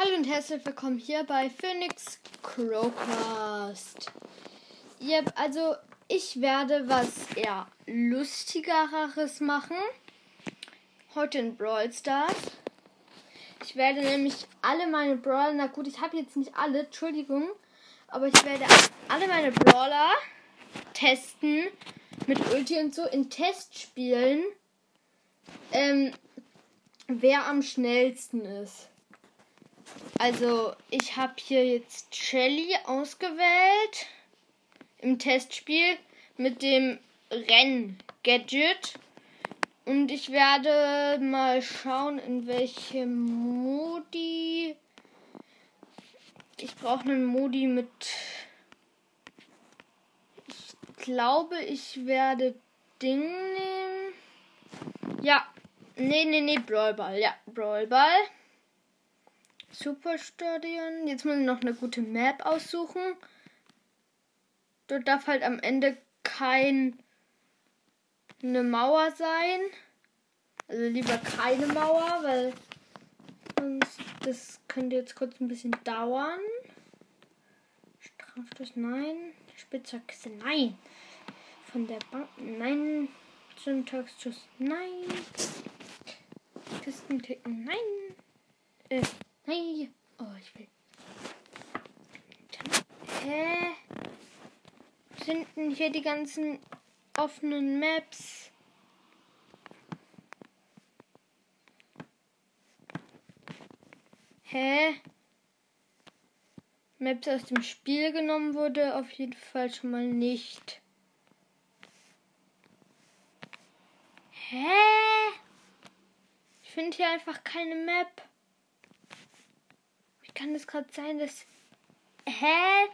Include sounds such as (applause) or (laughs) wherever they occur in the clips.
Hallo und herzlich willkommen hier bei Phoenix Crowcast. Ja, also ich werde was eher lustigeres machen. Heute in Brawl Stars. Ich werde nämlich alle meine Brawler, na gut, ich habe jetzt nicht alle, Entschuldigung, aber ich werde alle meine Brawler testen mit Ulti und so in Testspielen, ähm, wer am schnellsten ist. Also, ich habe hier jetzt Shelly ausgewählt im Testspiel mit dem Renn-Gadget. Und ich werde mal schauen, in welche Modi. Ich brauche einen Modi mit. Ich glaube, ich werde Ding nehmen. Ja. Nee, nee, nee, Brawlball. Ja, Brawlball. Superstadion. Jetzt muss ich noch eine gute Map aussuchen. Dort darf halt am Ende kein eine Mauer sein. Also lieber keine Mauer, weil sonst das könnte jetzt kurz ein bisschen dauern. Straftes Nein. Spitzhacke Nein. Von der Bank Nein. Syntaxschuss Nein. Kistenklicken Nein. Äh, nein. Oh, ich will. Hä? Sind denn hier die ganzen offenen Maps. Hä? Maps aus dem Spiel genommen wurde auf jeden Fall schon mal nicht. Hä? Ich finde hier einfach keine Map. Kann das gerade sein, dass... Hä?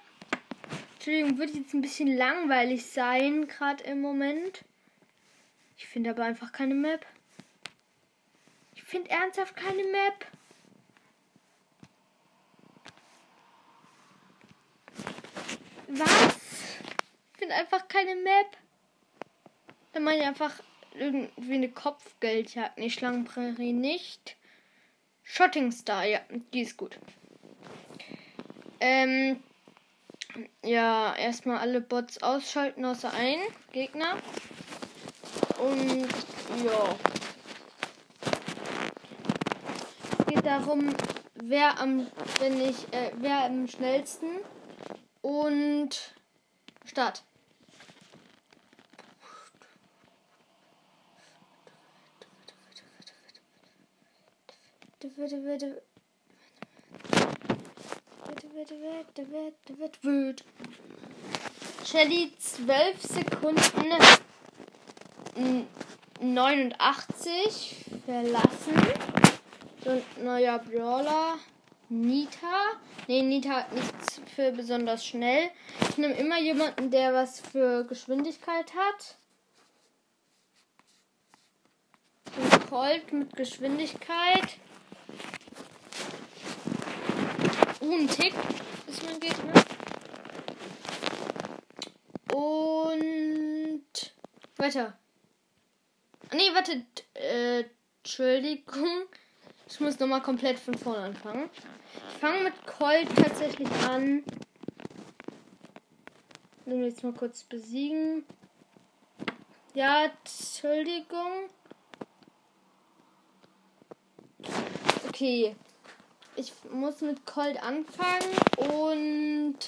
Entschuldigung, wird jetzt ein bisschen langweilig sein, gerade im Moment. Ich finde aber einfach keine Map. Ich finde ernsthaft keine Map. Was? Ich finde einfach keine Map. Dann meine ich einfach irgendwie eine Kopfgeldjagd. Nee, Schlangenprärie nicht. Shotting Star, ja, die ist gut. Ähm, ja, erstmal alle Bots ausschalten außer ein Gegner. Und ja. Es geht darum, wer am, wenn ich, äh, wer am schnellsten und Start. Bitte, bitte, Shelly 12 Sekunden 89 verlassen. So neuer Brawler. Nita. Ne, Nita hat nichts für besonders schnell. Ich nehme immer jemanden, der was für Geschwindigkeit hat. Und Colt mit Geschwindigkeit. Ein Tick ist mein Gegner. Und weiter. Nee, warte. Äh, Entschuldigung. Ich muss nochmal komplett von vorne anfangen. Ich fange mit Colt tatsächlich an. Dann jetzt mal kurz besiegen. Ja, Entschuldigung. Okay ich muss mit Colt anfangen und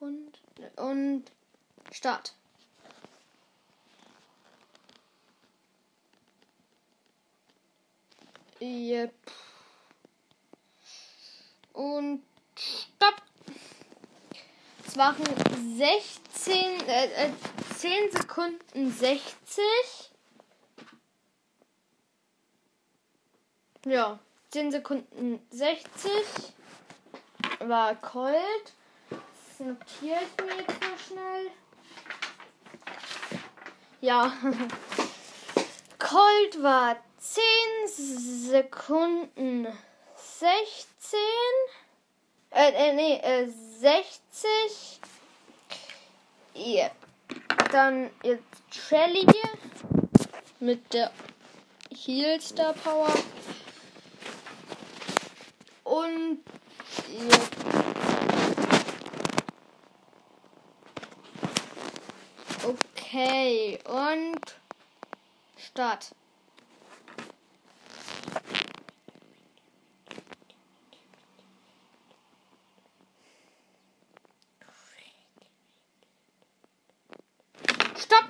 und, und Start. Yep. Und Stopp. Es waren 16, äh, 10 äh, Sekunden 60. Ja. 10 Sekunden 60 war Colt. Das notiere ich mir jetzt mal schnell. Ja. (laughs) Colt war 10 Sekunden 16. Äh, äh nee, äh, 60. Yeah. Dann jetzt Shelly mit der Heal Star Power und. Ja. Okay, und. Start. Stopp!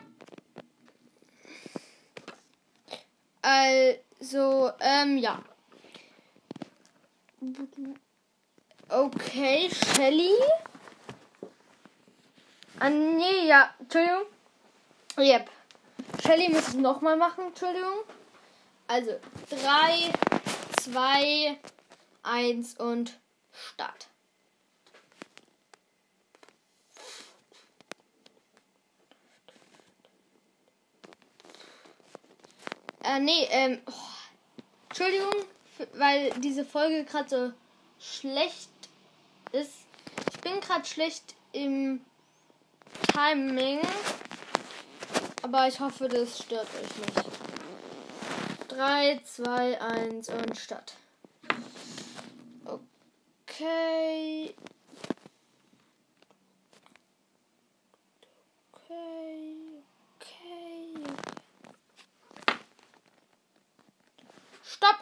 Also, ähm, ja. Okay, Shelly. Ah, nee, ja, Entschuldigung. Yep. Shelly muss es nochmal machen, Entschuldigung. Also, 3, 2, 1 und Start. Äh, nee, ähm, oh, Entschuldigung, weil diese Folge gerade so schlecht ist. Ich bin gerade schlecht im Timing. Aber ich hoffe, das stört euch nicht. 3, 2, 1 und Start. Okay. Okay. Okay. Stopp!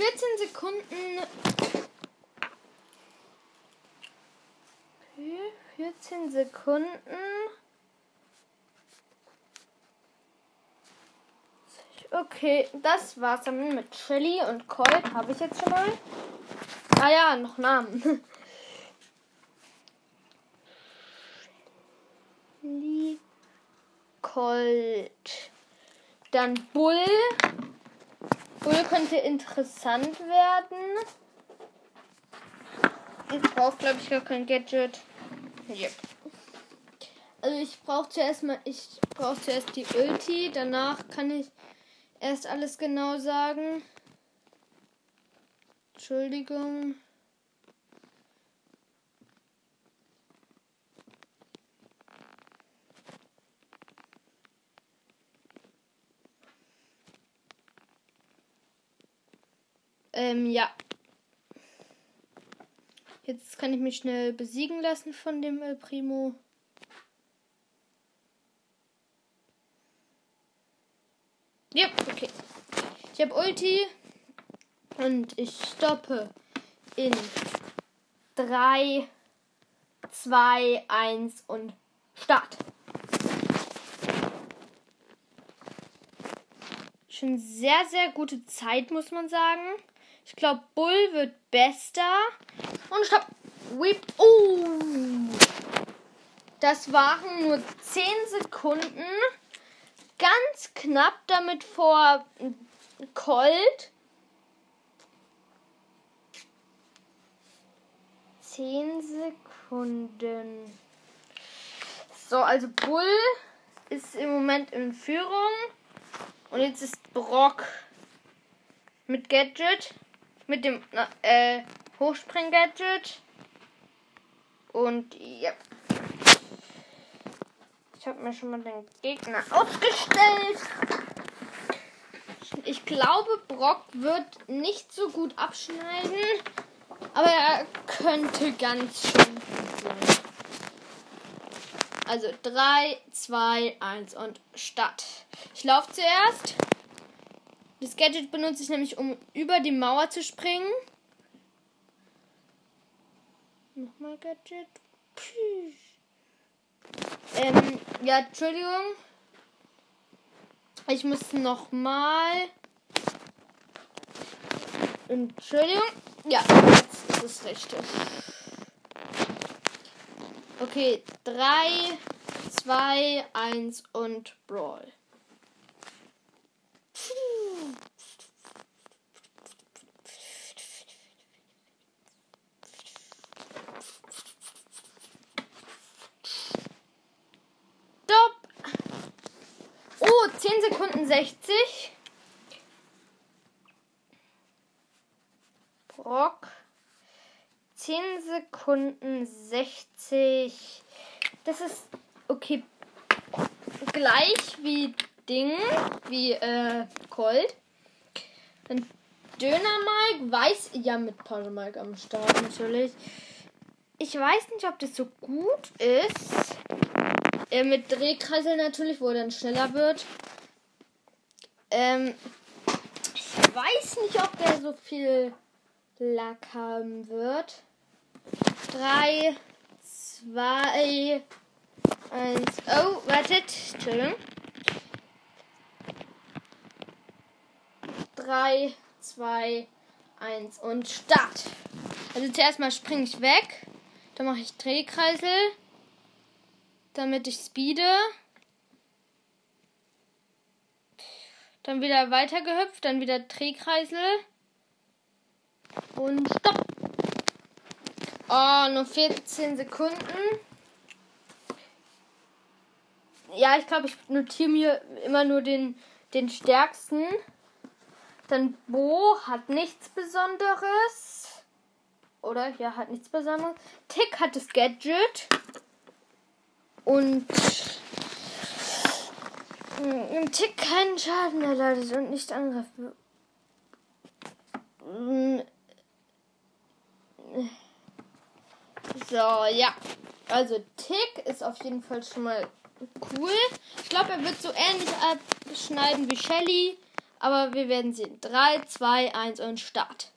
14 Sekunden. Okay, 14 Sekunden. Okay, das war's dann mit Chili und Colt. Habe ich jetzt schon mal. Ah ja, noch Namen. (laughs) Chili, Colt. Dann Bull. Bull könnte interessant werden. Ich brauche, glaube ich, gar kein Gadget. Yep. Also ich brauche zuerst mal, ich brauche zuerst die Ulti, danach kann ich erst alles genau sagen. Entschuldigung. Ähm, ja. Jetzt kann ich mich schnell besiegen lassen von dem El Primo. Ja, okay. Ich habe Ulti und ich stoppe in 3, 2, 1 und Start. Schon sehr, sehr gute Zeit, muss man sagen. Ich glaube, Bull wird bester. Und stopp. Whip. Oh. Das waren nur 10 Sekunden ganz knapp damit vor Colt. Zehn Sekunden. So, also Bull ist im Moment in Führung. Und jetzt ist Brock mit Gadget. Mit dem äh, Hochspring-Gadget. Und ja. Ich habe mir schon mal den Gegner aufgestellt. Ich glaube, Brock wird nicht so gut abschneiden. Aber er könnte ganz schön gut sein. Also 3, 2, 1 und Start. Ich laufe zuerst. Das Gadget benutze ich nämlich, um über die Mauer zu springen. Nochmal Gadget. Ähm, ja, Entschuldigung. Ich muss noch mal. Entschuldigung. Ja, jetzt ist es richtig. Okay, 3, 2, 1 und Brawl. 64. Brock. 10 Sekunden 60. Das ist okay. Gleich wie Ding, wie äh, Cold. Dann Döner Mike weiß ja mit Paul Mike am Start natürlich. Ich weiß nicht, ob das so gut ist. Äh, mit Drehkreisel natürlich, wo er dann schneller wird. Ähm, ich weiß nicht, ob der so viel Lack haben wird. 3, 2, 1. Oh, wartet. Entschuldigung. 3, 2, 1 und Start. Also zuerst mal springe ich weg. Dann mache ich Drehkreisel. Damit ich speede. Dann wieder weitergehüpft. Dann wieder Drehkreisel. Und stopp. Oh, nur 14 Sekunden. Ja, ich glaube, ich notiere mir immer nur den, den stärksten. Dann Bo hat nichts Besonderes. Oder? Ja, hat nichts Besonderes. Tick hat das Gadget. Und ein Tick keinen Schaden erleidet und nicht angreifen. So, ja. Also Tick ist auf jeden Fall schon mal cool. Ich glaube, er wird so ähnlich abschneiden wie Shelly. Aber wir werden sehen. 3, 2, 1 und Start.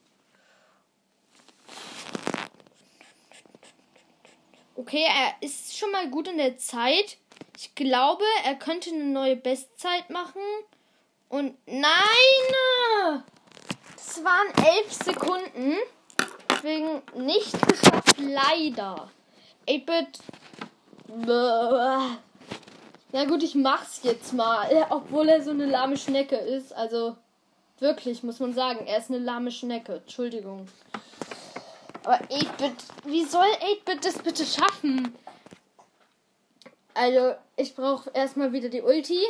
Okay, er ist schon mal gut in der Zeit. Ich glaube, er könnte eine neue Bestzeit machen. Und nein! Das waren 11 Sekunden. Deswegen nicht geschafft, leider. 8-Bit. Ja gut, ich mach's jetzt mal. Obwohl er so eine lahme Schnecke ist. Also wirklich, muss man sagen. Er ist eine lahme Schnecke. Entschuldigung. Aber 8-Bit, wie soll 8-Bit das bitte schaffen? Also, ich brauche erstmal wieder die Ulti.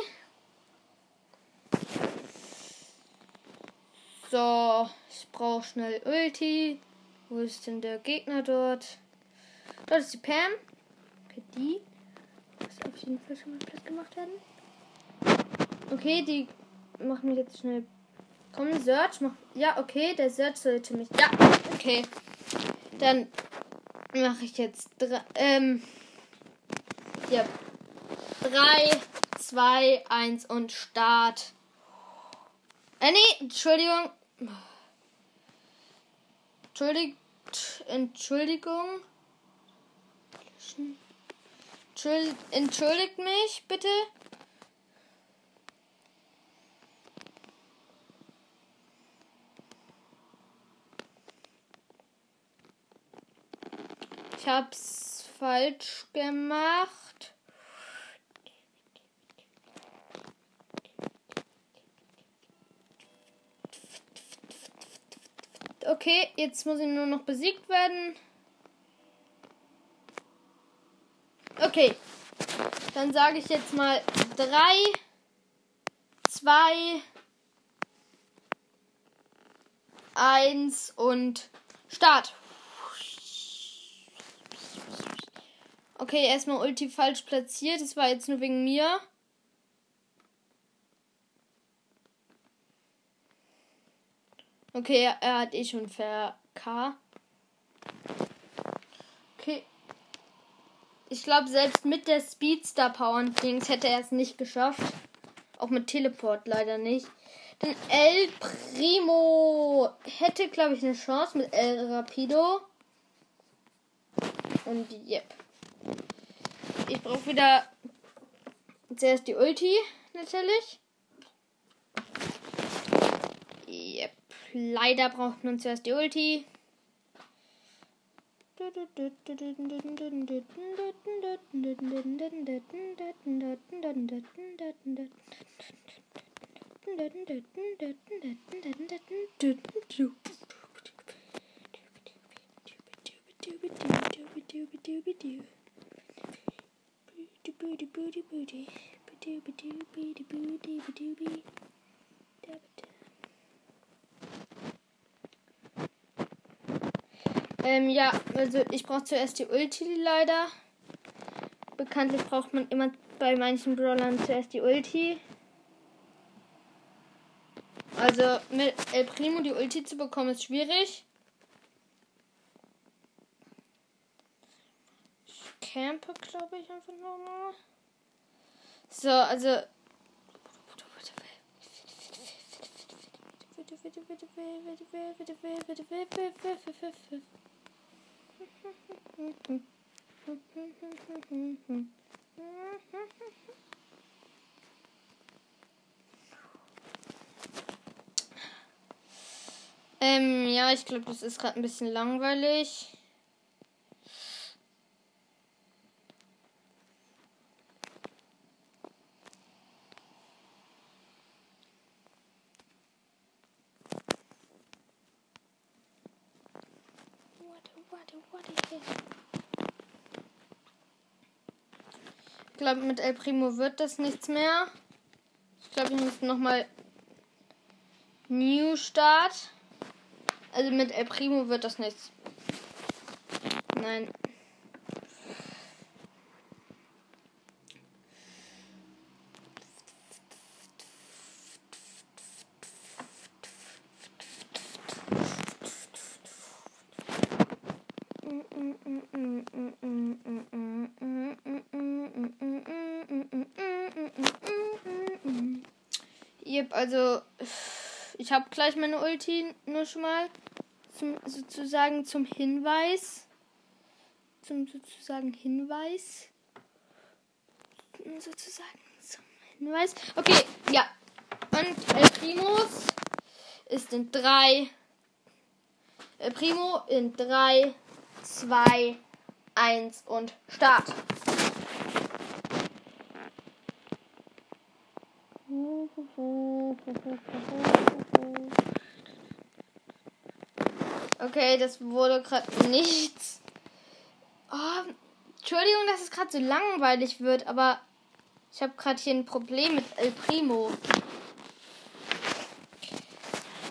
So, ich brauche schnell Ulti. Wo ist denn der Gegner dort? Dort ist die Pam. Okay, die muss auf jeden Fall schon mal Platz gemacht werden. Okay, die machen mich jetzt schnell. Komm, Search. Mach, ja, okay, der Search sollte mich. Ja, okay. Dann mache ich jetzt drei. Ähm. Ja. 3, 2, 1 und Start. Äh, nee, Entschuldigung. Entschuldigt, Entschuldigung. Entschuldigt mich, bitte. Ich hab's falsch gemacht. Okay, jetzt muss ich nur noch besiegt werden. Okay. Dann sage ich jetzt mal 3, 2, 1 und Start. Okay, erstmal Ulti falsch platziert. Das war jetzt nur wegen mir. Okay, er hat eh schon K. Okay. Ich glaube, selbst mit der Speedstar Power und Dings hätte er es nicht geschafft. Auch mit Teleport leider nicht. Denn El Primo hätte, glaube ich, eine Chance mit El Rapido. Und yep. Ich brauche wieder zuerst die Ulti, natürlich. Yep. Leider braucht man zuerst die Ulti. Ähm, ja, also ich brauche zuerst die Ulti leider. Bekanntlich braucht man immer bei manchen Brawlern zuerst die Ulti. Also mit El Primo die Ulti zu bekommen ist schwierig. Ich campe, glaube ich, einfach nochmal. So, also. Ähm, ja, ich glaube, das ist gerade ein bisschen langweilig. Ich glaube, mit El Primo wird das nichts mehr. Ich glaube, ich muss nochmal New Start. Also mit El Primo wird das nichts. Nein. Ich habe gleich meine Ulti nur schon mal zum, sozusagen zum Hinweis. Zum sozusagen Hinweis. Sozusagen zum Hinweis. Okay, ja. Und El Primus ist in 3. El Primo in 3, 2, 1 und Start. (laughs) Okay, das wurde gerade nichts. Oh, Entschuldigung, dass es gerade so langweilig wird, aber ich habe gerade hier ein Problem mit El Primo.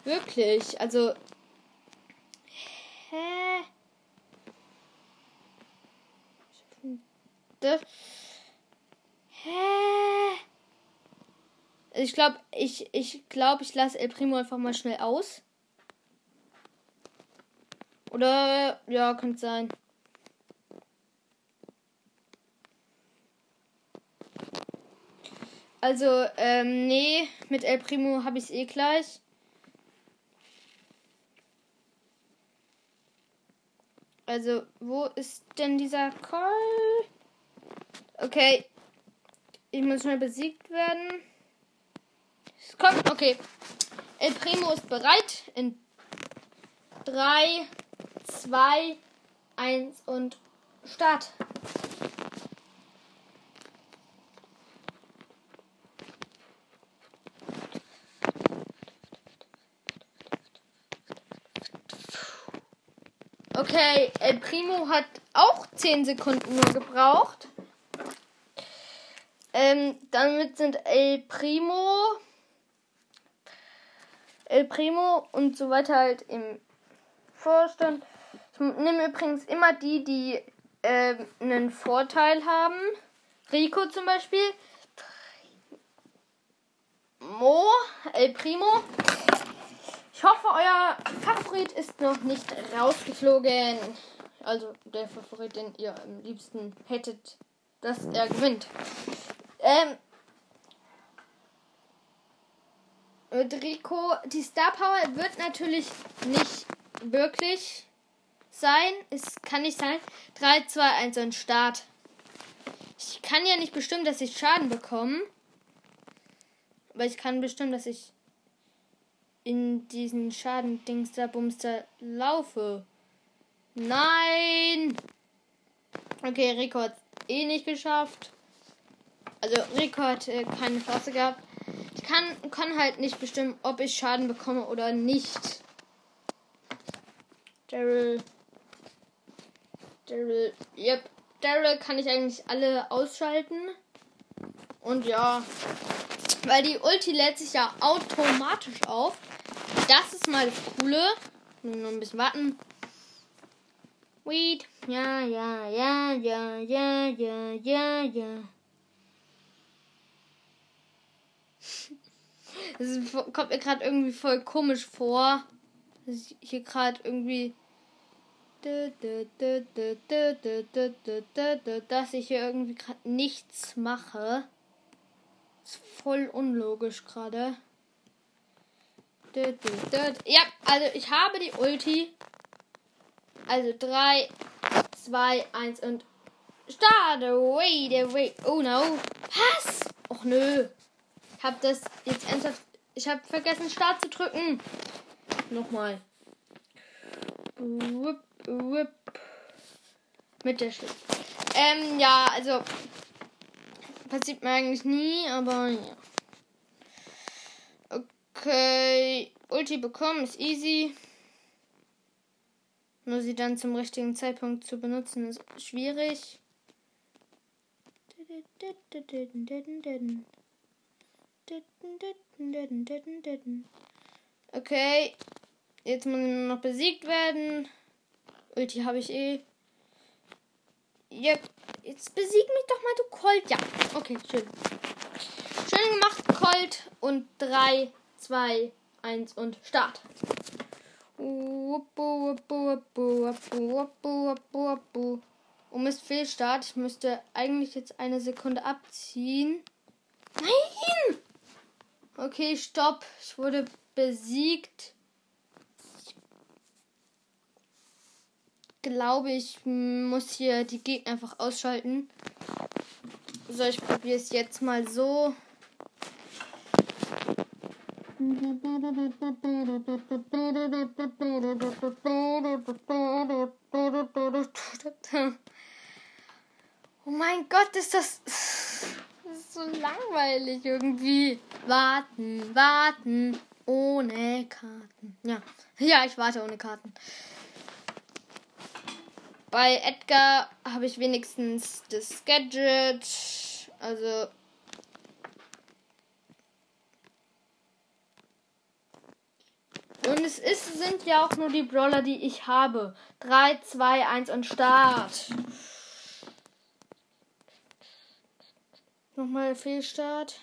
Wirklich, also. Hä? Hä? Ich glaube, ich, ich glaube, ich lasse El Primo einfach mal schnell aus. Oder, ja, könnte sein. Also, ähm, nee, mit El Primo habe ich es eh gleich. Also, wo ist denn dieser Call? Okay. Ich muss schnell besiegt werden. Kommt, okay. El Primo ist bereit. In 3, 2, 1 und Start. Okay, El Primo hat auch 10 Sekunden nur gebraucht. Ähm, damit sind El Primo El Primo und so weiter halt im Vorstand. Ich nehme übrigens immer die, die äh, einen Vorteil haben. Rico zum Beispiel. Mo, El Primo. Ich hoffe, euer Favorit ist noch nicht rausgeflogen. Also der Favorit, den ihr am liebsten hättet, dass er gewinnt. Ähm, mit Rico, die Star Power wird natürlich nicht wirklich sein. Es kann nicht sein. 3, 2, 1 und Start. Ich kann ja nicht bestimmen, dass ich Schaden bekomme. Aber ich kann bestimmen, dass ich in diesen Schaden-Dings da Bumster laufe. Nein! Okay, hat eh nicht geschafft. Also hat äh, keine Chance gehabt kann, kann halt nicht bestimmen, ob ich Schaden bekomme oder nicht. Daryl. Daryl. Yep. Daryl kann ich eigentlich alle ausschalten. Und ja. Weil die Ulti lädt sich ja automatisch auf. Das ist mal das Coole. Nur ein bisschen warten. Weed. Ja, ja, ja, ja, ja, ja, ja, ja. Es kommt mir gerade irgendwie voll komisch vor, dass ich hier gerade irgendwie. Dass ich hier irgendwie gerade nichts mache. Ist voll unlogisch gerade. Ja, also ich habe die Ulti. Also 3, 2, 1 und Start. Wait, wait. Oh no. Was? Och nö. Ich hab das jetzt ernsthaft. Ich hab vergessen, Start zu drücken. Nochmal. Whip, whip. Mit der Schrift. Ähm, ja, also. Passiert mir eigentlich nie, aber ja. Okay. Ulti bekommen ist easy. Nur sie dann zum richtigen Zeitpunkt zu benutzen ist schwierig. Okay. Jetzt muss nur noch besiegt werden. Ulti habe ich eh. Yep. Jetzt besieg mich doch mal, du Colt. Ja. Okay, schön. Schön gemacht, Colt. Und 3, 2, 1 und Start. Oh Mist, Fehlstart. Ich müsste eigentlich jetzt eine Sekunde abziehen. Nein! Okay, stopp. Ich wurde besiegt. Ich glaube, ich muss hier die Gegner einfach ausschalten. So, ich probiere es jetzt mal so. Oh mein Gott, ist das, ist so langweilig irgendwie. Warten, warten, ohne Karten. Ja, ja, ich warte ohne Karten. Bei Edgar habe ich wenigstens das Gadget. Also Und es ist, sind ja auch nur die Brawler, die ich habe. 3, 2, 1 und Start. Nochmal Fehlstart.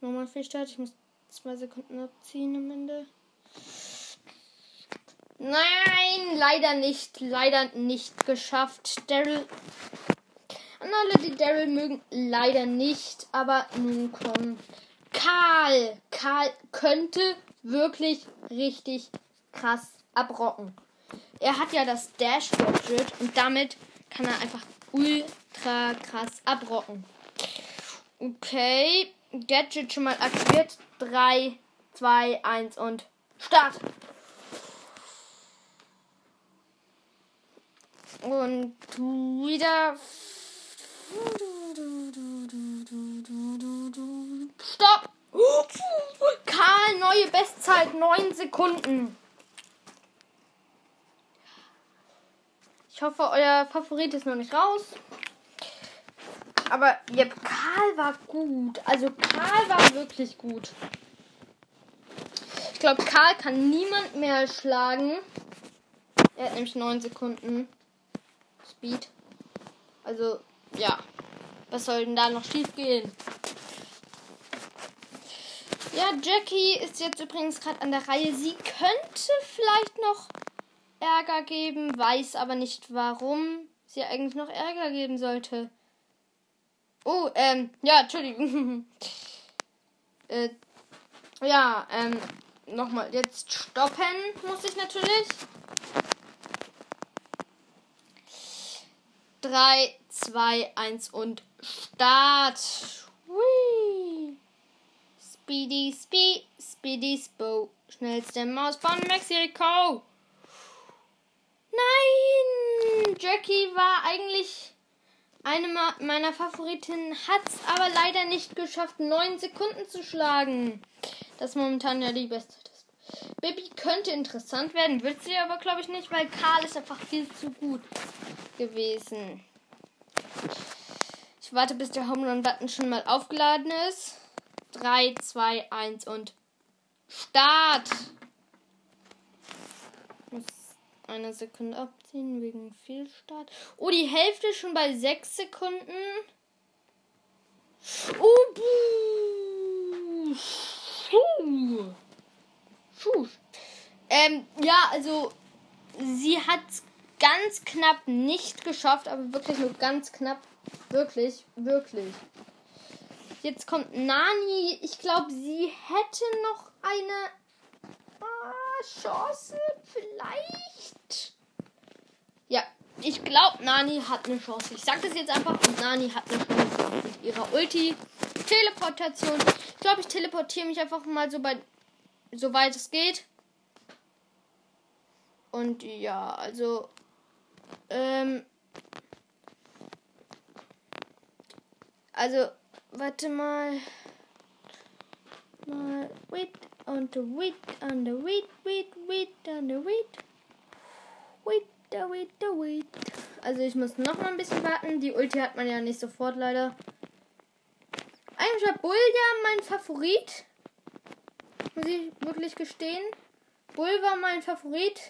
Nochmal Fehlstart. Ich muss zwei Sekunden abziehen am Ende. Nein, leider nicht. Leider nicht geschafft. Daryl. An alle, die Daryl mögen, leider nicht. Aber nun komm. Karl. Karl könnte wirklich richtig krass abrocken. Er hat ja das Dash Gadget und damit kann er einfach ultra krass abrocken. Okay, Gadget schon mal aktiviert. 3, 2, 1 und Start. Und wieder. Stopp! Karl, neue Bestzeit, 9 Sekunden. Ich hoffe, euer Favorit ist noch nicht raus. Aber yep, Karl war gut. Also Karl war wirklich gut. Ich glaube, Karl kann niemand mehr schlagen. Er hat nämlich 9 Sekunden Speed. Also, ja. Was soll denn da noch schief gehen? Ja, Jackie ist jetzt übrigens gerade an der Reihe. Sie könnte vielleicht noch Ärger geben, weiß aber nicht, warum sie eigentlich noch Ärger geben sollte. Oh, ähm, ja, Entschuldigung. (laughs) äh, ja, ähm, nochmal, jetzt stoppen muss ich natürlich. 3, 2, 1 und Start. Hui. Speedy, Speed, Speedy, Spo. Schnellste Maus von Mexiko. Nein! Jackie war eigentlich eine meiner Favoritinnen, hat es aber leider nicht geschafft, neun Sekunden zu schlagen. Das momentan ja die beste ist. Baby könnte interessant werden, wird sie aber glaube ich nicht, weil Karl ist einfach viel zu gut gewesen. Ich warte, bis der Home Run Button schon mal aufgeladen ist. 3, 2, 1 und Start. Eine Sekunde abziehen wegen Fehlstart. Oh, die Hälfte schon bei 6 Sekunden. Oh, buh. Schuh. Schuh. Ähm, ja, also sie hat ganz knapp nicht geschafft, aber wirklich nur ganz knapp. Wirklich, wirklich. Jetzt kommt Nani. Ich glaube, sie hätte noch eine ah, Chance. Vielleicht. Ja, ich glaube, Nani hat eine Chance. Ich sage das jetzt einfach. Nani hat eine Chance mit ihrer Ulti. Teleportation. Ich glaube, ich teleportiere mich einfach mal so, bei, so weit es geht. Und ja, also. Ähm, also, warte mal. Mal. Wait the wait the wait, wait, wait the wait. The wait, the wait. Also, ich muss noch mal ein bisschen warten. Die Ulti hat man ja nicht sofort leider. Eigentlich war Bull ja mein Favorit. Muss ich wirklich gestehen. Bull war mein Favorit.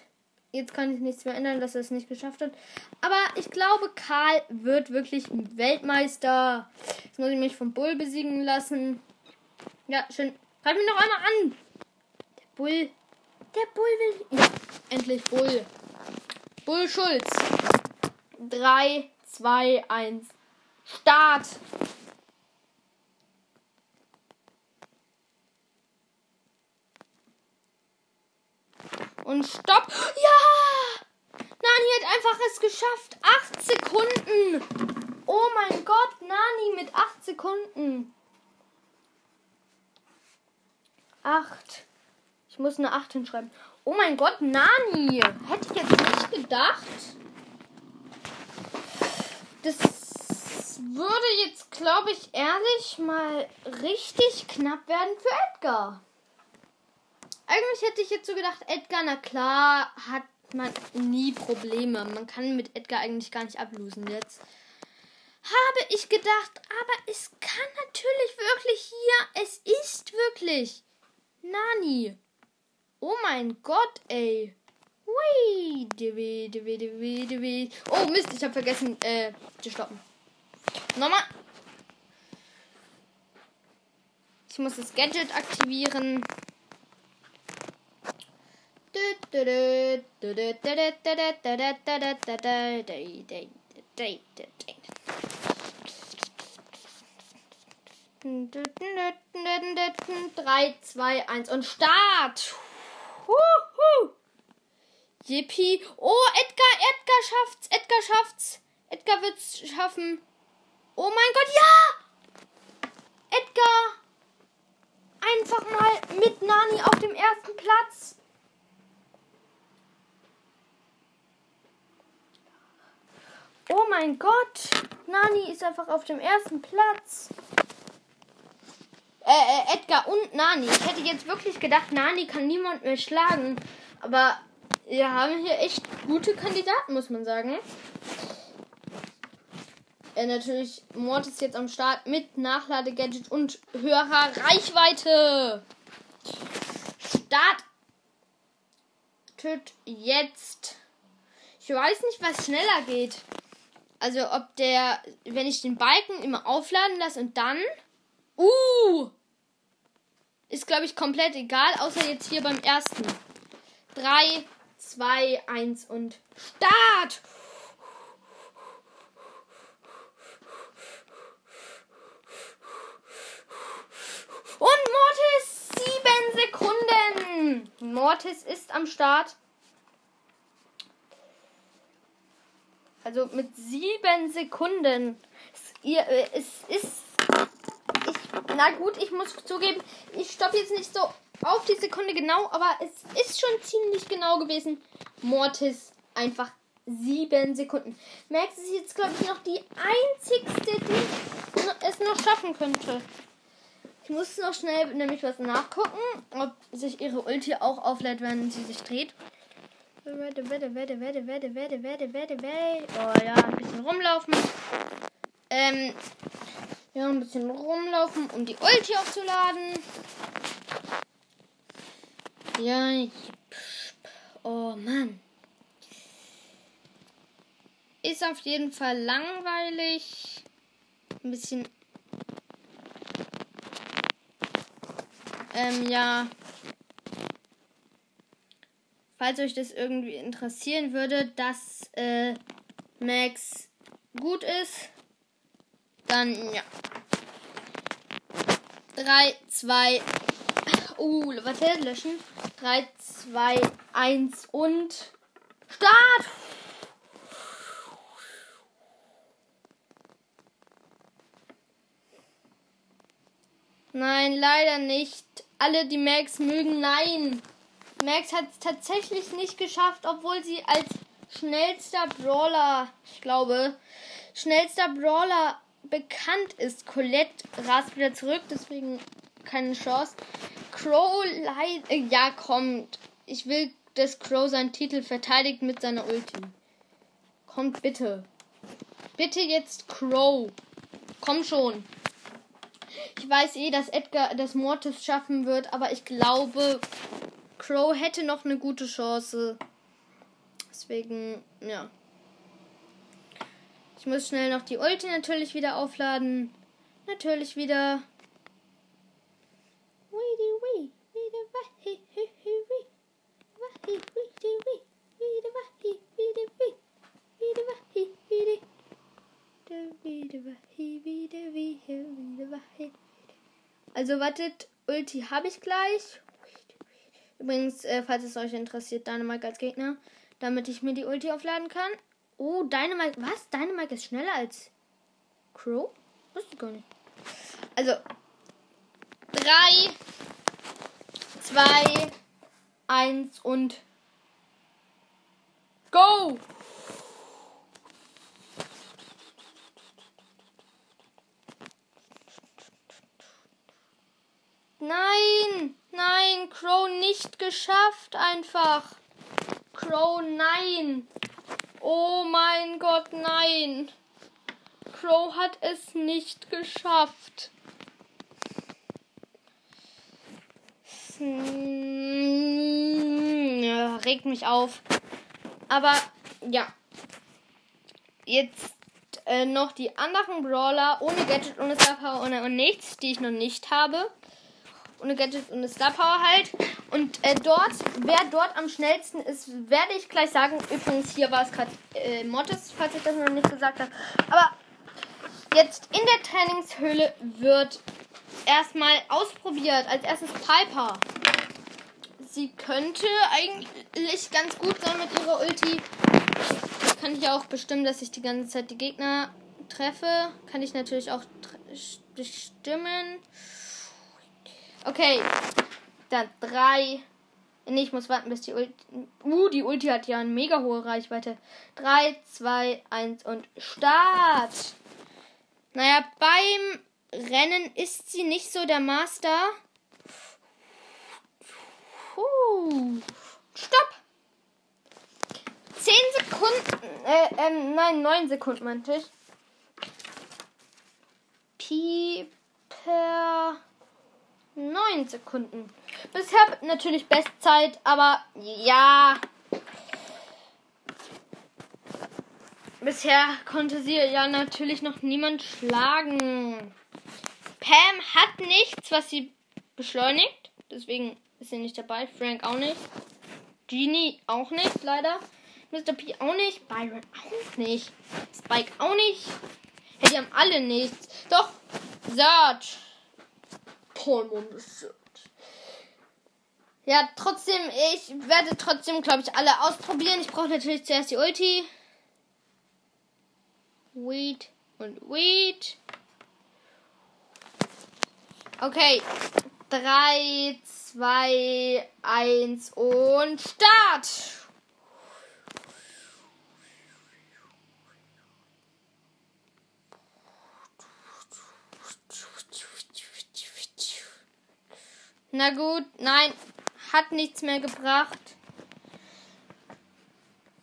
Jetzt kann ich nichts mehr ändern, dass er es nicht geschafft hat. Aber ich glaube, Karl wird wirklich Weltmeister. Jetzt muss ich mich vom Bull besiegen lassen. Ja, schön. Greif mich noch einmal an. Der Bull. Der Bull will. Ja, endlich Bull. Bull Schulz. 3, 2, 1. Start. Und stopp. Ja! Nani hat einfach es geschafft. Acht Sekunden. Oh mein Gott, Nani mit acht Sekunden. Acht. Ich muss eine acht hinschreiben. Oh mein Gott, Nani. Hätte ich jetzt nicht gedacht. Das würde jetzt, glaube ich, ehrlich mal richtig knapp werden für Edgar. Eigentlich hätte ich jetzt so gedacht, Edgar, na klar, hat man nie Probleme. Man kann mit Edgar eigentlich gar nicht ablosen jetzt. Habe ich gedacht, aber es kann natürlich wirklich hier, es ist wirklich Nani. Oh mein Gott, ey. Hui. Oh Mist, ich habe vergessen, äh, zu stoppen. Nochmal. Ich muss das Gadget aktivieren. Drei, zwei, eins und Start. Huhu. Yippie. Oh, Edgar, Edgar schafft's. Edgar schafft's. Edgar wird's schaffen. Oh mein Gott, ja! Edgar! Einfach mal mit Nani auf dem ersten Platz. Oh mein Gott! Nani ist einfach auf dem ersten Platz. Äh, äh, Edgar und Nani. Ich hätte jetzt wirklich gedacht, Nani kann niemand mehr schlagen. Aber wir haben hier echt gute Kandidaten, muss man sagen. Äh, natürlich, Mord ist jetzt am Start mit Nachladegadget und höherer Reichweite. Start. Tüt jetzt. Ich weiß nicht, was schneller geht. Also ob der, wenn ich den Balken immer aufladen lasse und dann. Uh! Ist, glaube ich, komplett egal, außer jetzt hier beim ersten. 3, 2, 1 und Start! Und Mortis 7 Sekunden. Mortis ist am Start. Also mit sieben Sekunden. Es, ihr, es ist. Na gut, ich muss zugeben, ich stoppe jetzt nicht so auf die Sekunde genau, aber es ist schon ziemlich genau gewesen. Mortis einfach sieben Sekunden. Max ist jetzt, glaube ich, noch die einzigste, die es noch schaffen könnte. Ich muss noch schnell nämlich was nachgucken, ob sich ihre Ulti auch auflädt, wenn sie sich dreht. Wette, wette, wette, wette, wette, wette, wette, wette, wette. Oh ja, ein bisschen rumlaufen. Ähm, ja, ein bisschen rumlaufen, um die Ulti aufzuladen. Ja, oh Mann. Ist auf jeden Fall langweilig. Ein bisschen. Ähm, ja. Falls euch das irgendwie interessieren würde, dass äh, Max gut ist, dann ja. 3, 2, uh, warte, löschen. 3, 2, 1 und Start! Nein, leider nicht. Alle, die Max mögen, nein. Max hat es tatsächlich nicht geschafft, obwohl sie als schnellster Brawler, ich glaube, schnellster Brawler bekannt ist. Colette rast wieder zurück, deswegen keine Chance. Crow leid. Äh, ja, kommt. Ich will, dass Crow seinen Titel verteidigt mit seiner Ulti. Kommt bitte. Bitte jetzt Crow. Komm schon. Ich weiß eh, dass Edgar das Mortis schaffen wird, aber ich glaube, Crow hätte noch eine gute Chance. Deswegen, ja. Muss schnell noch die Ulti natürlich wieder aufladen. Natürlich wieder. Also wartet, Ulti habe ich gleich. Übrigens, äh, falls es euch interessiert, Dynamite als Gegner, damit ich mir die Ulti aufladen kann. Oh, Dynamite. Was? Dynamite ist schneller als Crow? Wusste gar nicht. Also, 3, 2, 1 und Go! Nein, nein, Crow nicht geschafft einfach. Crow, nein. Oh mein Gott, nein. Crow hat es nicht geschafft. Hm, regt mich auf. Aber ja. Jetzt äh, noch die anderen Brawler ohne Gadget, ohne Star Power, ohne und nichts, die ich noch nicht habe ohne Gadget und Star Power halt. Und äh, dort, wer dort am schnellsten ist, werde ich gleich sagen. Übrigens, hier war es gerade äh, Mortis, falls ich das noch nicht gesagt habe. Aber jetzt in der Trainingshöhle wird erstmal ausprobiert. Als erstes Piper. Sie könnte eigentlich ganz gut sein mit ihrer Ulti. Kann ich auch bestimmen, dass ich die ganze Zeit die Gegner treffe. Kann ich natürlich auch bestimmen. Okay. Dann drei. Nee, ich muss warten, bis die Ulti. Uh, die Ulti hat ja eine mega hohe Reichweite. 3, 2, 1 und Start. Naja, beim Rennen ist sie nicht so der Master. Puh. Stopp. 10 Sekunden. Äh, ähm, nein, 9 Sekunden meinte ich. Pieper. 9 Sekunden. Bisher natürlich Bestzeit, aber ja. Bisher konnte sie ja natürlich noch niemand schlagen. Pam hat nichts, was sie beschleunigt. Deswegen ist sie nicht dabei. Frank auch nicht. Genie auch nicht, leider. Mr. P auch nicht. Byron auch nicht. Spike auch nicht. Hey, die haben alle nichts. Doch, Search Vollmond Ja, trotzdem, ich werde trotzdem, glaube ich, alle ausprobieren. Ich brauche natürlich zuerst die Ulti. Weed und Weed. Okay. 3, 2, 1 und Start! Na gut, nein, hat nichts mehr gebracht.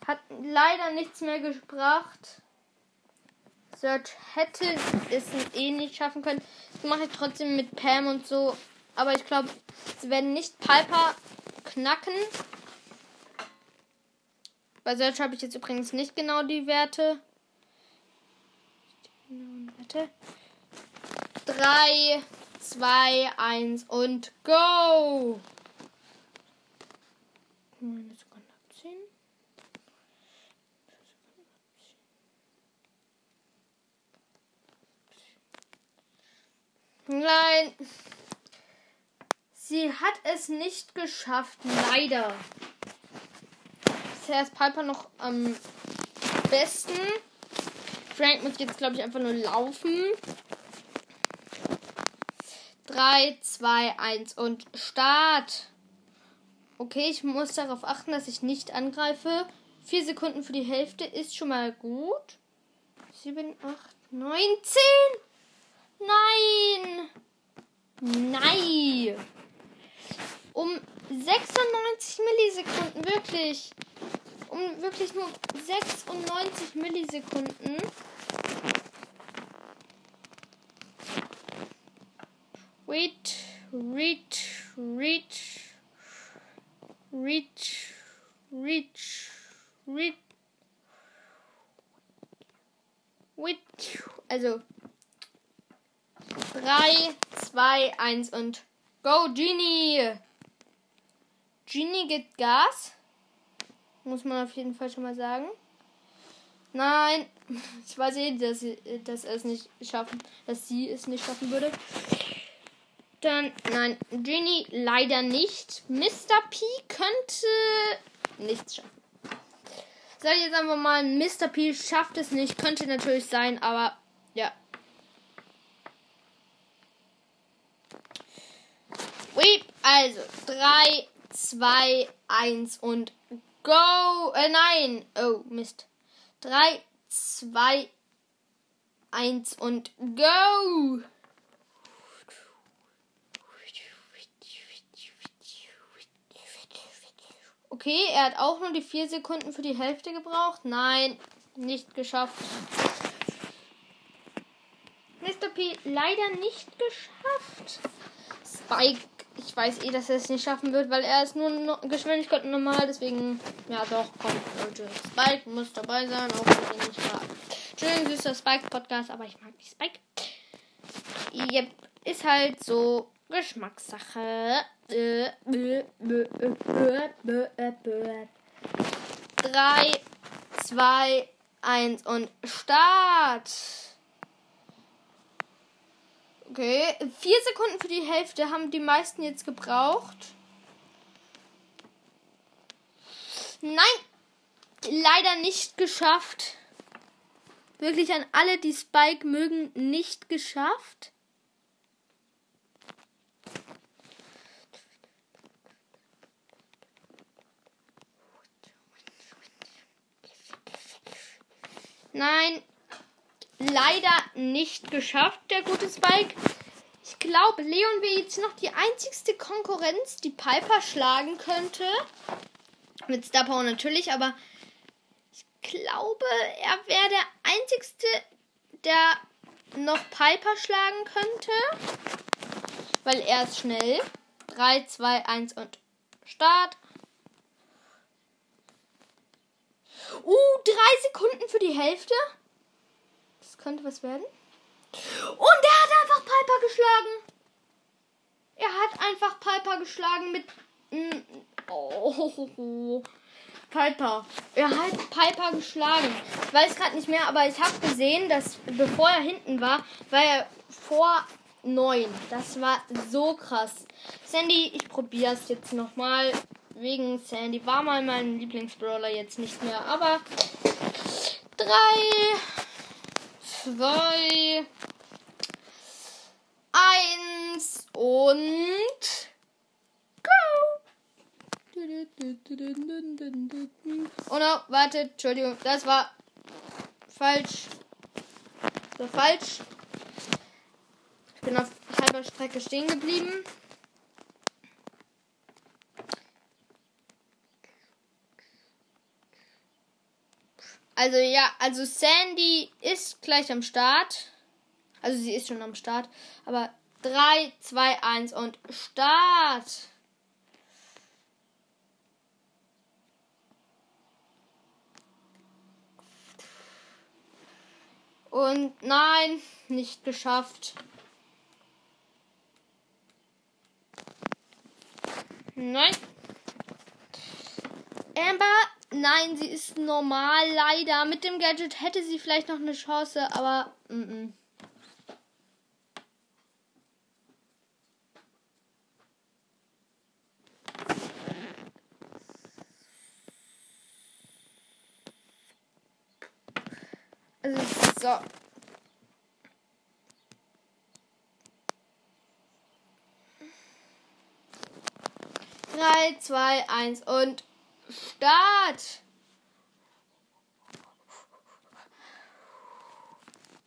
Hat leider nichts mehr gebracht. Search hätte es eh nicht schaffen können. Das mache ich trotzdem mit Pam und so. Aber ich glaube, sie werden nicht Piper knacken. Bei Search habe ich jetzt übrigens nicht genau die Werte. Warte. Drei. 2, 1 und go! Eine Sekunde abziehen. Nein, Sie hat es nicht geschafft, leider. Bisher ist Piper noch am besten. Frank muss jetzt, glaube ich, einfach nur laufen. 3, 2, 1 und Start. Okay, ich muss darauf achten, dass ich nicht angreife. 4 Sekunden für die Hälfte ist schon mal gut. 7, 8, 9, 10. Nein. Nein. Um 96 Millisekunden, wirklich. Um wirklich nur 96 Millisekunden. Reach, reach, reach, reach, reach, reach, reach. Also 3, 2, 1 und go, Genie! Genie gibt Gas. Muss man auf jeden Fall schon mal sagen. Nein, (laughs) ich weiß eh, dass, dass er es nicht schaffen, dass sie es nicht schaffen würde. Dann, nein, Genie leider nicht. Mr. P könnte nichts schaffen. Sag ich jetzt einfach mal, Mr. P schafft es nicht. Könnte natürlich sein, aber ja. Ui, also 3, 2, 1 und go. Äh, nein. Oh, Mist. 3, 2, 1 und go. Okay, er hat auch nur die 4 Sekunden für die Hälfte gebraucht. Nein, nicht geschafft. Mr. P leider nicht geschafft. Spike, ich weiß eh, dass er es nicht schaffen wird, weil er ist nur no Geschwindigkeit normal. Deswegen, ja doch, komm, Leute. Spike muss dabei sein, auch wenn er nicht war. Schön süßer Spike-Podcast, aber ich mag nicht Spike. Yep, ist halt so Geschmackssache. 3, 2, 1 und Start. Okay, 4 Sekunden für die Hälfte haben die meisten jetzt gebraucht. Nein, leider nicht geschafft. Wirklich an alle, die Spike mögen, nicht geschafft. Nein, leider nicht geschafft, der gute Spike. Ich glaube, Leon wäre jetzt noch die einzigste Konkurrenz, die Piper schlagen könnte. Mit Star Power natürlich, aber ich glaube, er wäre der einzigste, der noch Piper schlagen könnte. Weil er ist schnell. 3, 2, 1 und Start. Uh, drei Sekunden für die Hälfte. Das könnte was werden. Und er hat einfach Piper geschlagen. Er hat einfach Piper geschlagen mit. Mm, oh, Piper. Er hat Piper geschlagen. Ich weiß gerade nicht mehr, aber ich habe gesehen, dass bevor er hinten war, war er vor 9. Das war so krass. Sandy, ich probiere es jetzt nochmal wegen Sandy war mal mein Lieblingsbrawler, jetzt nicht mehr. Aber 3, 2, 1 und go! Oh no, warte, Entschuldigung, das war falsch. Das war falsch. Ich bin auf halber Strecke stehen geblieben. Also ja, also Sandy ist gleich am Start. Also sie ist schon am Start. Aber 3, 2, 1 und Start. Und nein, nicht geschafft. Nein. Amber Nein, sie ist normal, leider. Mit dem Gadget hätte sie vielleicht noch eine Chance, aber. M -m. Also, so. Drei, zwei, eins und. Start!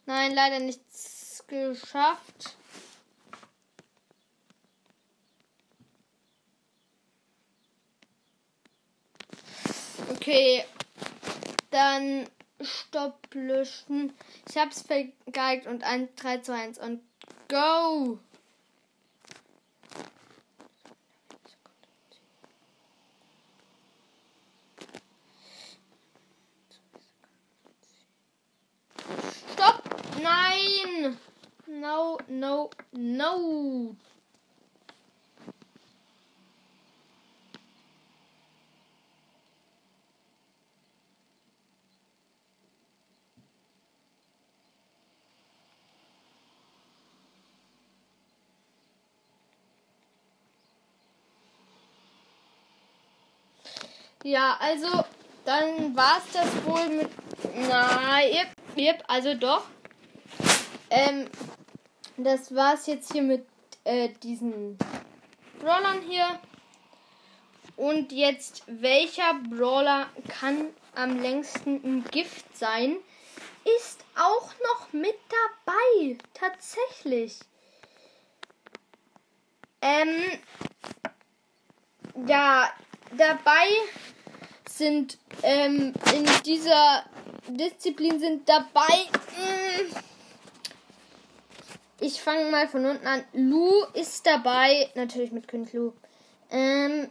Nein, leider nichts geschafft. Okay, dann Stopp löschen. Ich hab's vergeigt und 1, 3, 2, 1 und go! Stopp! Nein! No, no! Ja, also dann war es das wohl mit. Na, yep, yep, also doch. Ähm, das war es jetzt hier mit äh, diesen Brawlern hier. Und jetzt, welcher Brawler kann am längsten im Gift sein? Ist auch noch mit dabei. Tatsächlich. Ähm, ja, dabei sind ähm, in dieser Disziplin sind dabei. Mh, mm, ich fange mal von unten an. Lu ist dabei, natürlich mit König Lu. Ähm,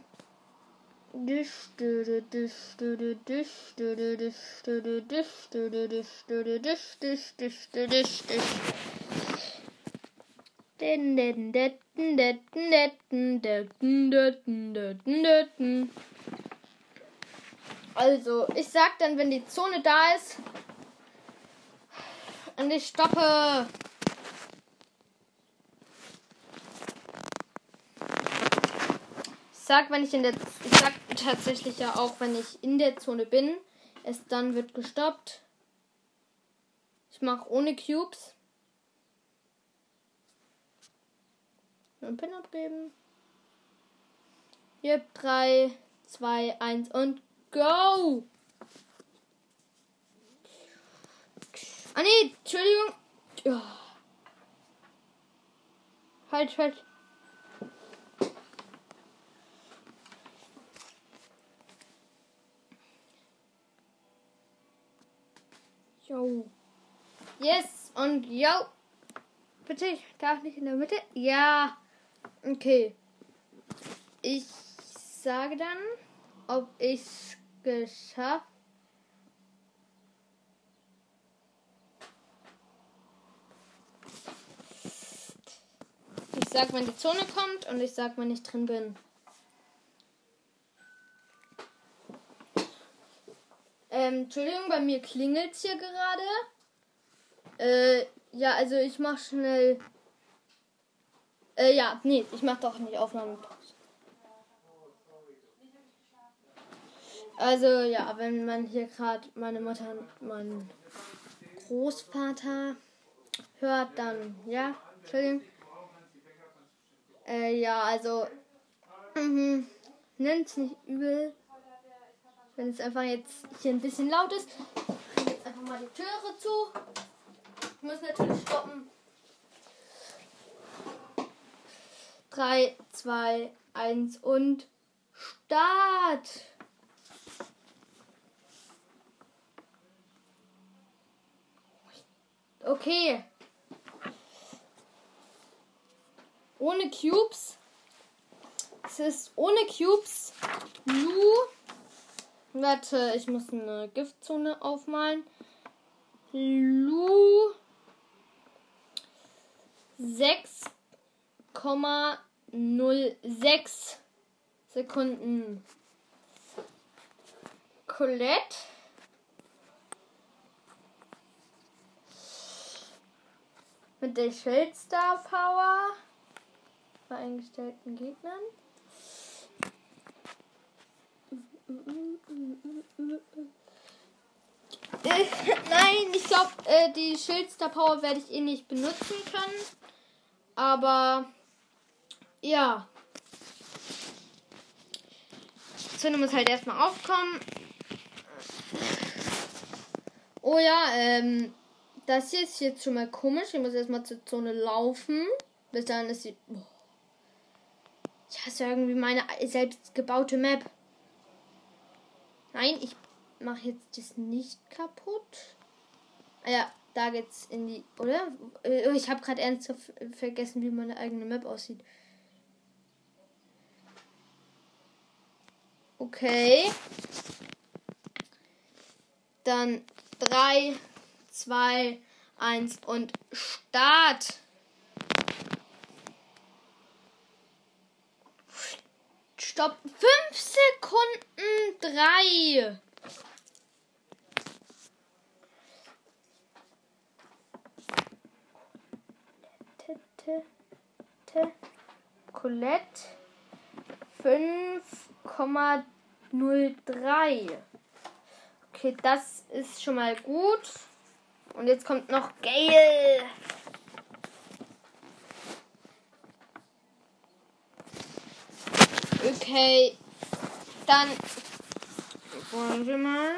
also, ich sag dann, wenn die Zone da ist. Und ich stoppe. Sag, wenn ich in der. Ich sag tatsächlich ja auch, wenn ich in der Zone bin. Es dann wird gestoppt. Ich mache ohne Cubes. einen Pin abgeben. Hier 3, 2, 1 und go! Ah nee, Entschuldigung. Ja. Halt, halt. Jo. Yes und yo. Bitte, ich darf nicht in der Mitte. Ja. Okay. Ich sage dann, ob ich es geschafft Ich sag, wenn die Zone kommt und ich sag, wenn ich drin bin. Ähm, Entschuldigung, bei mir klingelt hier gerade. Äh, ja, also ich mach schnell äh, ja, nee, ich mach doch nicht Aufnahme. Also ja, wenn man hier gerade meine Mutter und meinen Großvater hört, dann ja, Entschuldigung. Äh, ja, also mhm, es nicht übel, wenn es einfach jetzt hier ein bisschen laut ist. Ich jetzt einfach mal die Türe zu. Ich muss natürlich stoppen. 3, 2, 1 und Start! Okay. Ohne Cubes. Es ist ohne Cubes. Lu. Warte, ich muss eine Giftzone aufmalen. Lu. 6, 0,06 Sekunden. Colette. Mit der Schildstar Power bei eingestellten Gegnern. (laughs) Nein, ich glaube, äh, die Schildstar Power werde ich eh nicht benutzen können. Aber ja. Zunge muss halt erstmal aufkommen. Oh ja, ähm, das hier ist jetzt schon mal komisch. Ich muss erstmal zur Zone laufen. Bis dann ist sie. Oh. Ich hasse irgendwie meine selbst gebaute Map. Nein, ich mache jetzt das nicht kaputt. Ah ja, da geht's in die. Oder? Äh, ich habe gerade ernsthaft vergessen, wie meine eigene Map aussieht. Okay. Dann 3, 2, 1 und Start. Stopp. 5 Sekunden 3. Colette 5,03. Okay, das ist schon mal gut. Und jetzt kommt noch Gale. Okay, dann wollen wir mal.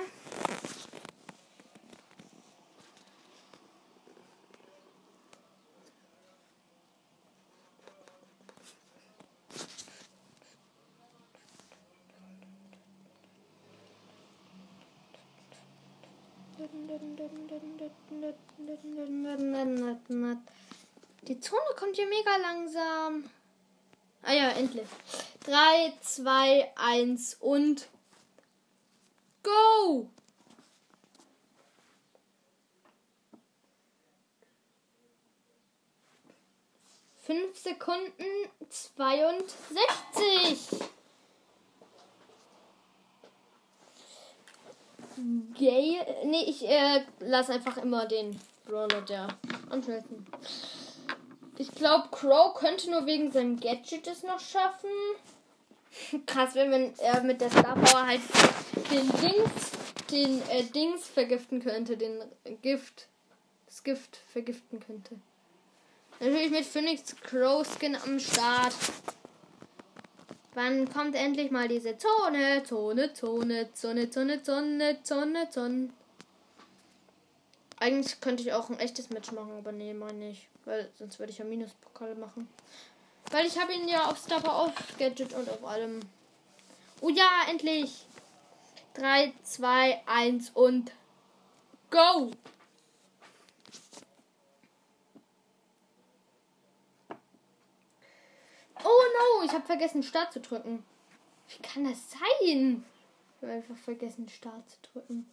Die Zone kommt hier mega langsam. Ah ja, endlich. 3, 2, 1 und go! Fünf Sekunden zweiundsechzig. Gay. Nee, ich äh, lass einfach immer den Brawler der am. Ich glaube, Crow könnte nur wegen seinem Gadget es noch schaffen. Krass, wenn, er mit der Star Power halt den Dings, den äh, Dings vergiften könnte, den Gift, das Gift vergiften könnte. Natürlich mit Phoenix Crow Skin am Start. Wann kommt endlich mal diese Zone, Zone, Zone, Zone, Zone, Zone, Zone, Zone? Eigentlich könnte ich auch ein echtes Match machen, aber nee, meine ich. Weil sonst würde ich ja Minuspokal machen. Weil ich habe ihn ja auf Stopper, auf Gadget und auf allem. Oh ja, endlich! 3, 2, 1 und go! Oh no, ich habe vergessen Start zu drücken. Wie kann das sein? Ich habe einfach vergessen Start zu drücken.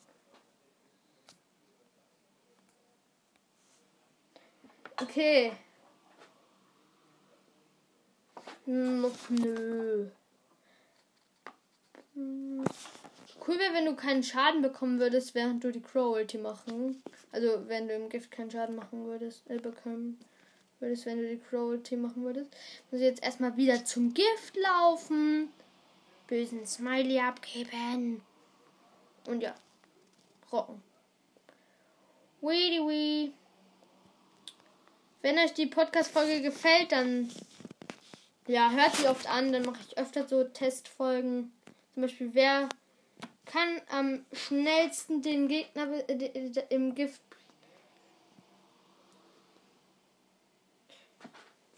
Okay. Noch nö. Cool wäre, wenn du keinen Schaden bekommen würdest, während du die Crow-Ulti machen. Also, wenn du im Gift keinen Schaden machen würdest, äh, bekommen würdest, wenn du die Crow-Ulti machen würdest. Muss ich jetzt erstmal wieder zum Gift laufen. Bösen Smiley abgeben. Und ja. Rocken. Weedy wee. Wenn euch die Podcast-Folge gefällt, dann ja, hört sie oft an. Dann mache ich öfter so Testfolgen. Zum Beispiel, wer kann am schnellsten den Gegner im Gift.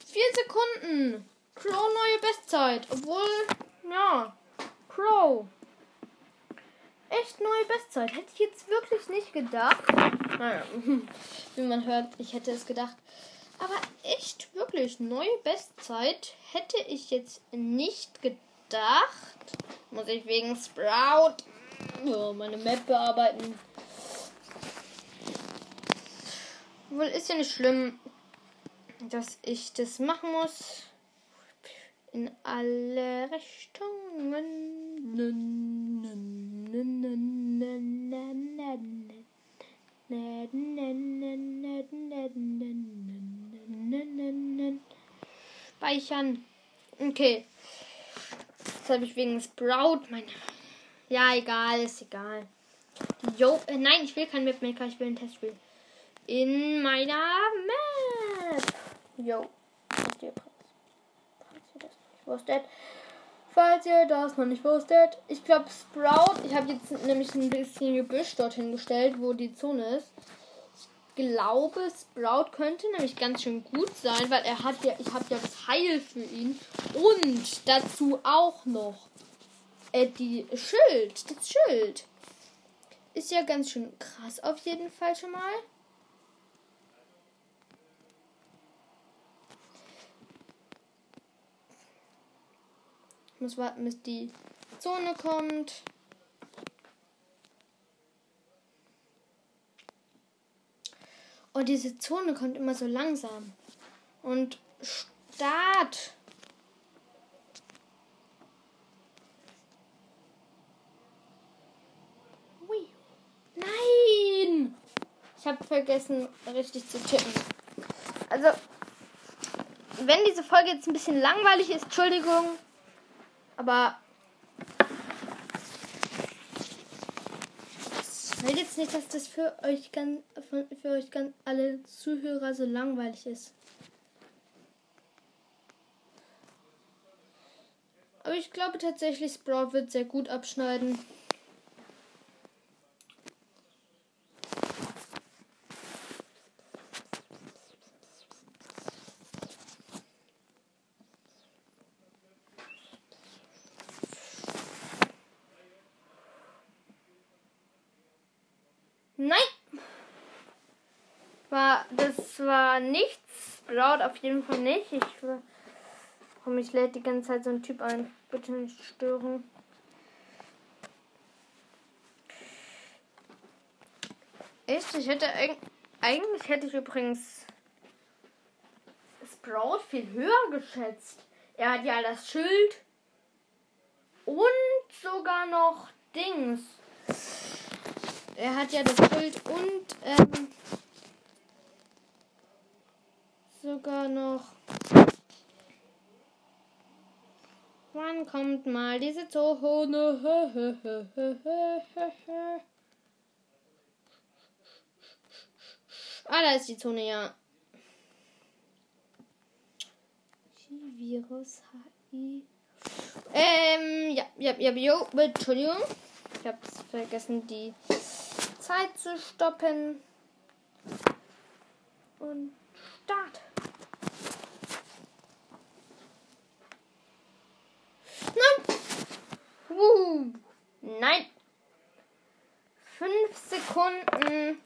Vier Sekunden. Crow neue Bestzeit. Obwohl, ja, Crow. Echt neue Bestzeit. Hätte ich jetzt wirklich nicht gedacht. Naja, (laughs) wie man hört, ich hätte es gedacht. Aber echt, wirklich, neue Bestzeit hätte ich jetzt nicht gedacht. Muss ich wegen Sprout ja, meine Map bearbeiten. Wohl ist ja nicht schlimm, dass ich das machen muss. In alle Richtungen. Speichern. Okay. Jetzt habe ich wegen Sprout mein. Ja, egal, ist egal. Jo, äh, nein, ich will kein Mapmaker, ich will ein Testspiel. In meiner Map. Jo. Das nicht wusstet. Falls ihr das noch nicht wusstet. Ich glaube Sprout, ich habe jetzt nämlich ein bisschen Gebüsch dorthin gestellt, wo die Zone ist. Ich glaube, Sprout könnte nämlich ganz schön gut sein, weil er hat ja, ich habe ja das Heil für ihn. Und dazu auch noch äh, die Schild, das Schild. Ist ja ganz schön krass auf jeden Fall schon mal. Muss warten, bis die Zone kommt. Oh, diese Zone kommt immer so langsam. Und Start. Ui. Nein! Ich habe vergessen, richtig zu tippen. Also, wenn diese Folge jetzt ein bisschen langweilig ist, Entschuldigung. Aber ich will jetzt nicht, dass das für euch ganz, für euch ganz alle Zuhörer so langweilig ist. Aber ich glaube tatsächlich, Sprout wird sehr gut abschneiden. Nein! War, das war nichts. Sprout auf jeden Fall nicht. Ich, komm, ich lädt die ganze Zeit so einen Typ ein. Bitte nicht stören. Echt? Ich hätte eigentlich hätte ich übrigens Sprout viel höher geschätzt. Er hat ja das Schild und sogar noch Dings. Er hat ja das Schild und ähm, sogar noch. Wann kommt mal diese Zone? (laughs) ah, da ist die Zone, ja. Virus HI. Ähm, ja, ja, ja, jo, Entschuldigung. Ich hab's vergessen, die Zeit zu stoppen. Und Start. Nein. Uh, nein. Fünf Sekunden.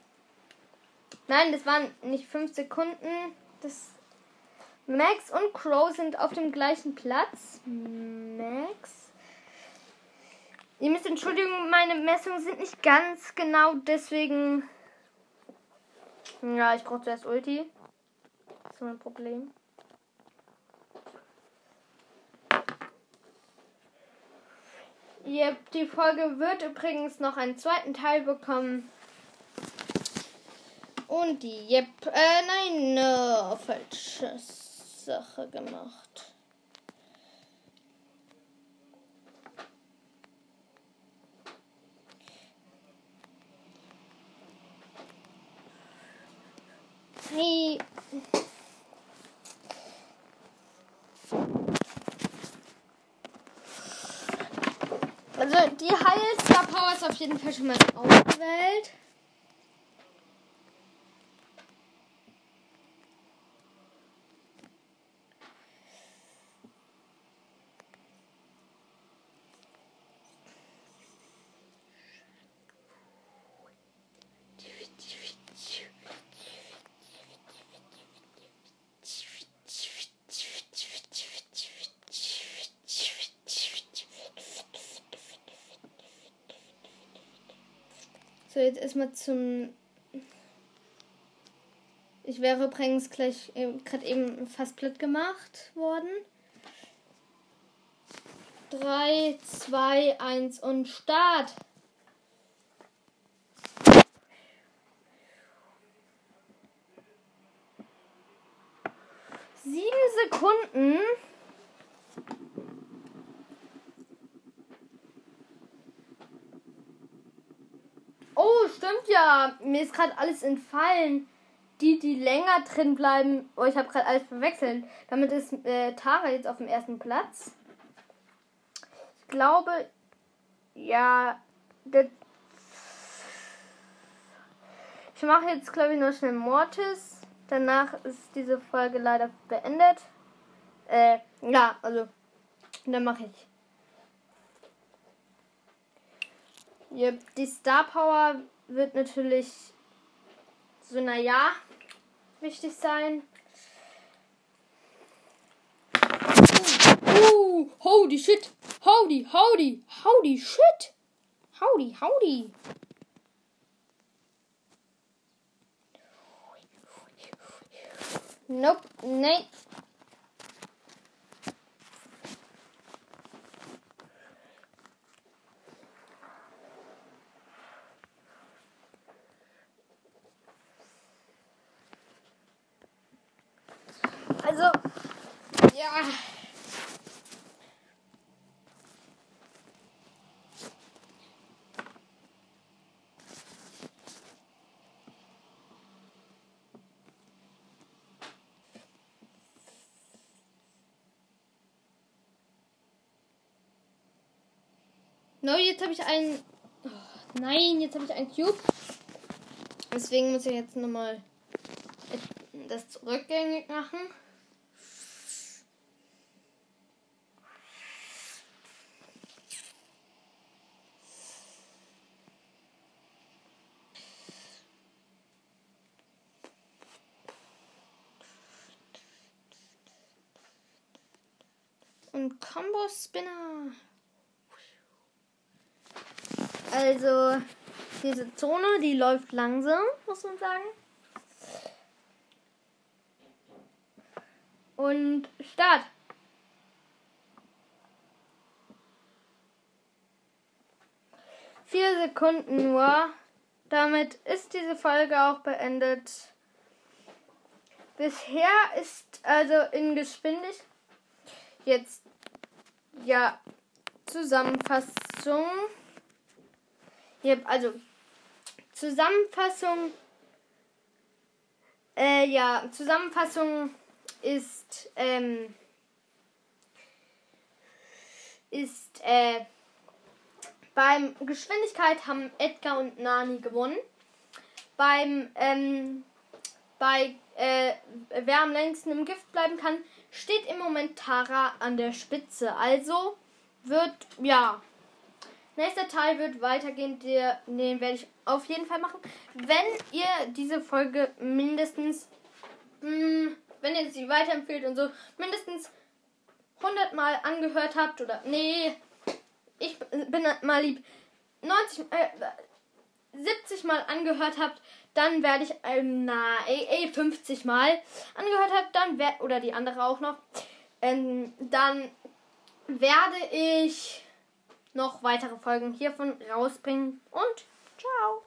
Nein, das waren nicht fünf Sekunden. Das Max und Crow sind auf dem gleichen Platz. Max. Ihr müsst entschuldigen, meine Messungen sind nicht ganz genau, deswegen. Ja, ich brauche zuerst Ulti. Das ist mein Problem. Die Folge wird übrigens noch einen zweiten Teil bekommen. Und die, yep, äh, nein, no, falsche Sache gemacht. Hey. Also die Heilstar Power ist auf jeden Fall schon mal ausgewählt. Erstmal zum. Ich wäre übrigens gleich äh, gerade eben fast platt gemacht worden. 3, 2, 1 und Start. Sieben Sekunden. Ja. Mir ist gerade alles entfallen. Die, die länger drin bleiben. Oh, ich habe gerade alles verwechselt. Damit ist äh, Tara jetzt auf dem ersten Platz. Ich glaube, ja, ich mache jetzt, glaube ich, nur schnell Mortis. Danach ist diese Folge leider beendet. Äh, ja, also, dann mache ich. Yep, die Star Power wird natürlich so, naja, wichtig sein. Uh, howdy shit. Howdy, howdy, howdy shit. Howdy, howdy. Nope, nee. Also, ja. No, jetzt habe ich einen. Oh, nein, jetzt habe ich einen Cube. Deswegen muss ich jetzt nochmal das rückgängig machen. Und Combo Spinner. Also, diese Zone, die läuft langsam, muss man sagen. Und Start. Vier Sekunden nur. Damit ist diese Folge auch beendet. Bisher ist also in Geschwindigkeit jetzt ja Zusammenfassung. Yep, also Zusammenfassung. Äh, ja, Zusammenfassung ist ähm, ist äh, beim Geschwindigkeit haben Edgar und Nani gewonnen. Beim ähm, bei äh, wer am längsten im Gift bleiben kann, steht im Moment Tara an der Spitze. Also wird ja Nächster Teil wird weitergehen, den werde ich auf jeden Fall machen. Wenn ihr diese Folge mindestens, mh, hm, wenn ihr sie weiterempfehlt und so, mindestens 100 Mal angehört habt oder, nee, ich bin mal lieb, 90, äh, 70 Mal angehört habt, dann werde ich, äh, na, ey, ey, 50 Mal angehört habt, dann werde, oder die andere auch noch, ähm, dann werde ich noch weitere Folgen hiervon rausbringen und ciao.